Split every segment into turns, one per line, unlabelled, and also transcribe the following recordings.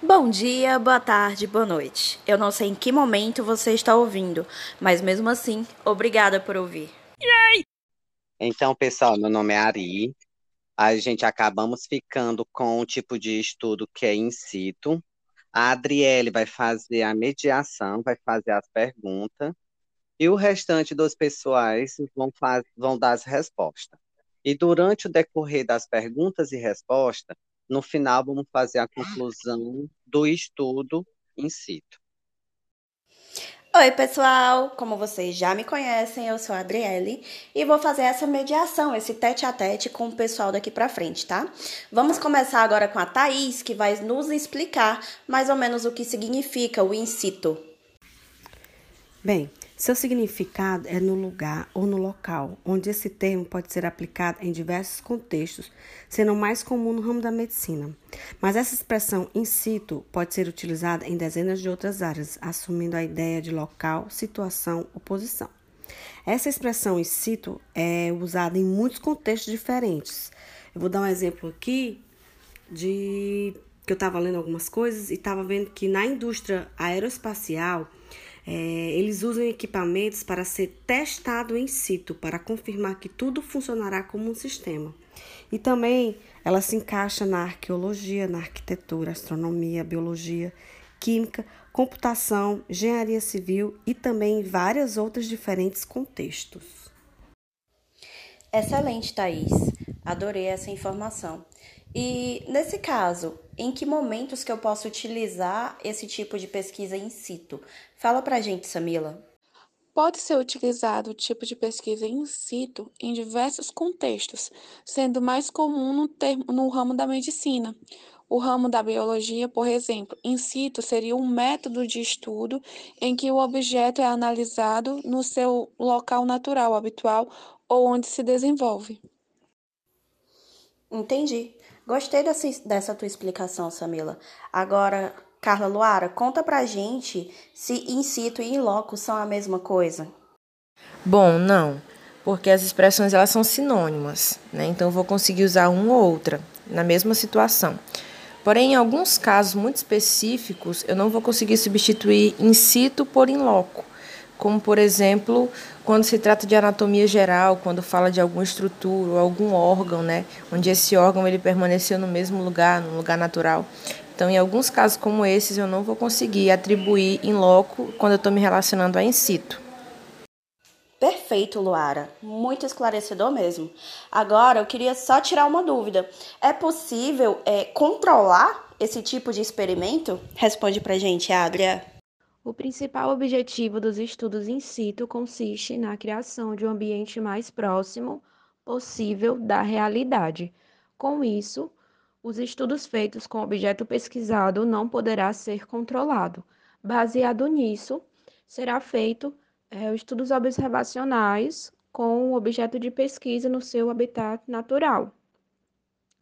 Bom dia, boa tarde, boa noite. Eu não sei em que momento você está ouvindo, mas mesmo assim, obrigada por ouvir.
Então, pessoal, meu nome é Ari. A gente acabamos ficando com um tipo de estudo que é in situ. A Adriele vai fazer a mediação, vai fazer as perguntas, e o restante dos pessoais vão, faz, vão dar as respostas. E durante o decorrer das perguntas e respostas, no final, vamos fazer a conclusão do estudo in situ.
Oi, pessoal! Como vocês já me conhecem, eu sou a Adriele e vou fazer essa mediação, esse tete a tete com o pessoal daqui pra frente, tá? Vamos começar agora com a Thaís, que vai nos explicar mais ou menos o que significa o in situ.
Bem, seu significado é no lugar ou no local, onde esse termo pode ser aplicado em diversos contextos, sendo mais comum no ramo da medicina. Mas essa expressão in situ pode ser utilizada em dezenas de outras áreas, assumindo a ideia de local, situação ou posição. Essa expressão in situ é usada em muitos contextos diferentes. Eu vou dar um exemplo aqui de que eu estava lendo algumas coisas e estava vendo que na indústria aeroespacial é, eles usam equipamentos para ser testado em situ, para confirmar que tudo funcionará como um sistema. E também ela se encaixa na arqueologia, na arquitetura, astronomia, biologia, química, computação, engenharia civil e também em vários outros diferentes contextos.
Excelente, Thaís. Adorei essa informação. E nesse caso, em que momentos que eu posso utilizar esse tipo de pesquisa in situ? Fala pra gente, Samila.
Pode ser utilizado o tipo de pesquisa in situ em diversos contextos, sendo mais comum no, termo, no ramo da medicina. O ramo da biologia, por exemplo, in situ seria um método de estudo em que o objeto é analisado no seu local natural habitual ou onde se desenvolve.
Entendi. Gostei dessa, dessa tua explicação, Samila. Agora, Carla Luara, conta pra gente se in situ e in loco são a mesma coisa.
Bom, não, porque as expressões elas são sinônimas, né? Então eu vou conseguir usar uma ou outra na mesma situação. Porém, em alguns casos muito específicos, eu não vou conseguir substituir in situ por in loco como por exemplo, quando se trata de anatomia geral, quando fala de alguma estrutura ou algum órgão, né, onde esse órgão ele permaneceu no mesmo lugar, no lugar natural. Então, em alguns casos como esses, eu não vou conseguir atribuir em loco quando eu estou me relacionando a in situ.
Perfeito, Luara. Muito esclarecedor mesmo. Agora, eu queria só tirar uma dúvida. É possível é, controlar esse tipo de experimento? Responde pra gente, Adria.
O principal objetivo dos estudos in situ consiste na criação de um ambiente mais próximo possível da realidade. Com isso, os estudos feitos com objeto pesquisado não poderá ser controlado. Baseado nisso, será feito é, estudos observacionais com o objeto de pesquisa no seu habitat natural.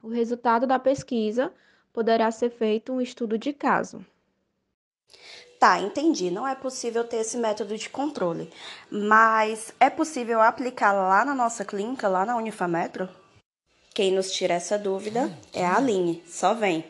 O resultado da pesquisa poderá ser feito um estudo de caso.
Tá, entendi. Não é possível ter esse método de controle, mas é possível aplicar lá na nossa clínica, lá na Unifametro? Quem nos tira essa dúvida é a Aline. Só vem.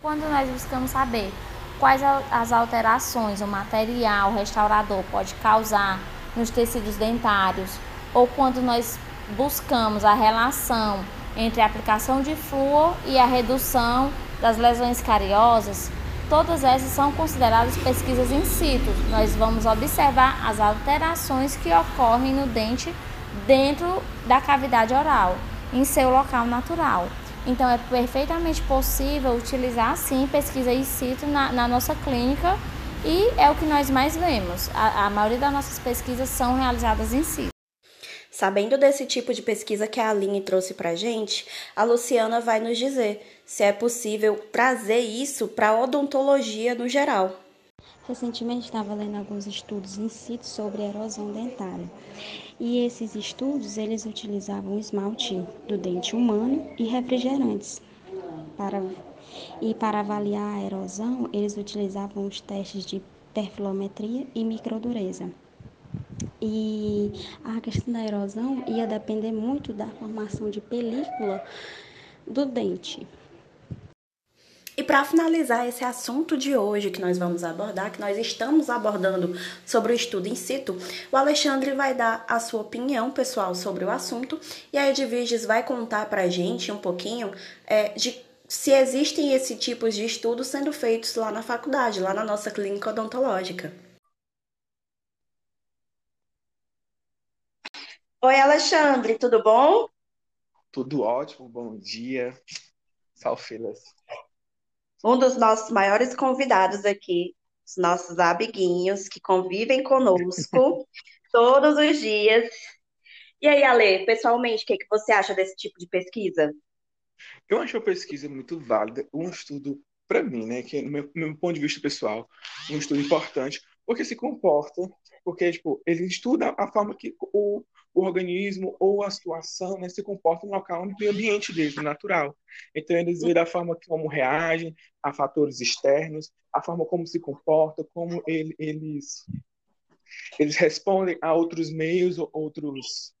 Quando nós buscamos saber quais as alterações o material restaurador pode causar nos tecidos dentários, ou quando nós buscamos a relação entre a aplicação de flúor e a redução das lesões cariosas, Todas essas são consideradas pesquisas in situ. Nós vamos observar as alterações que ocorrem no dente dentro da cavidade oral, em seu local natural. Então, é perfeitamente possível utilizar, sim, pesquisa in situ na, na nossa clínica e é o que nós mais vemos. A, a maioria das nossas pesquisas são realizadas em situ.
Sabendo desse tipo de pesquisa que a Aline trouxe para gente, a Luciana vai nos dizer se é possível trazer isso para a odontologia no geral.
Recentemente estava lendo alguns estudos in situ sobre erosão dentária. E esses estudos, eles utilizavam esmalte do dente humano e refrigerantes. Para, e para avaliar a erosão, eles utilizavam os testes de perfilometria e microdureza. E a questão da erosão ia depender muito da formação de película do dente.
E para finalizar esse assunto de hoje que nós vamos abordar, que nós estamos abordando sobre o estudo in situ, o Alexandre vai dar a sua opinião pessoal sobre o assunto e a Edviges vai contar para a gente um pouquinho é, de se existem esse tipo de estudos sendo feitos lá na faculdade, lá na nossa clínica odontológica. Oi, Alexandre, tudo bom?
Tudo ótimo, bom dia. Salfilas
um dos nossos maiores convidados aqui, os nossos amiguinhos que convivem conosco todos os dias. E aí, Ale, pessoalmente, o que, que você acha desse tipo de pesquisa?
Eu acho a pesquisa muito válida, um estudo, para mim, né, que no meu, meu ponto de vista pessoal, um estudo importante, porque se comporta, porque tipo, ele estuda a forma que o, o organismo ou a situação né, se comporta no local, no ambiente deles, natural. Então, eles veem da forma como reagem a fatores externos, a forma como se comportam, como ele, eles, eles respondem a outros meios, outros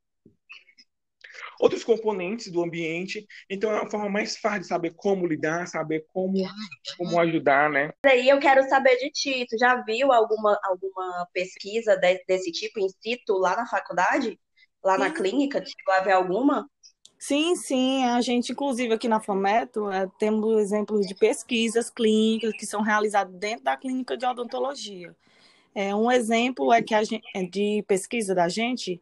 outros componentes do ambiente. Então é uma forma mais fácil de saber como lidar, saber como, como ajudar, né?
Aí eu quero saber de ti, tu já viu alguma, alguma pesquisa de, desse tipo in situ lá na faculdade? Lá na clínica? Chegou a ver alguma?
Sim, sim. A gente, inclusive, aqui na FOMETO, é, temos exemplos de pesquisas clínicas que são realizadas dentro da clínica de odontologia. É, um exemplo é que a gente, é, de pesquisa da gente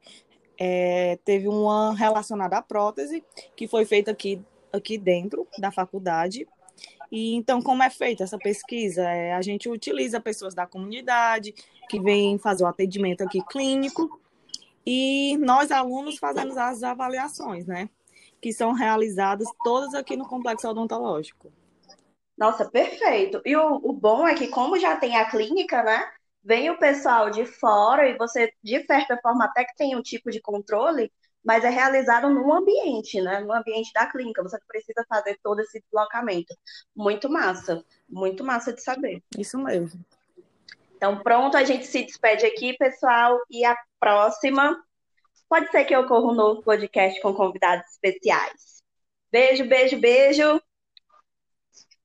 é, teve uma relacionada à prótese, que foi feita aqui, aqui dentro da faculdade. E então, como é feita essa pesquisa? É, a gente utiliza pessoas da comunidade que vêm fazer o atendimento aqui clínico e nós, alunos, fazemos as avaliações, né? Que são realizadas todas aqui no complexo odontológico.
Nossa, perfeito. E o, o bom é que, como já tem a clínica, né? Vem o pessoal de fora e você, de certa forma, até que tem um tipo de controle, mas é realizado no ambiente, né? No ambiente da clínica. Você precisa fazer todo esse deslocamento. Muito massa. Muito massa de saber.
Isso mesmo.
Então, pronto, a gente se despede aqui, pessoal, e a próxima pode ser que ocorra um novo podcast com convidados especiais. Beijo, beijo, beijo.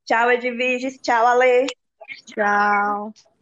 Tchau, Edviges. Tchau, Ale.
Tchau.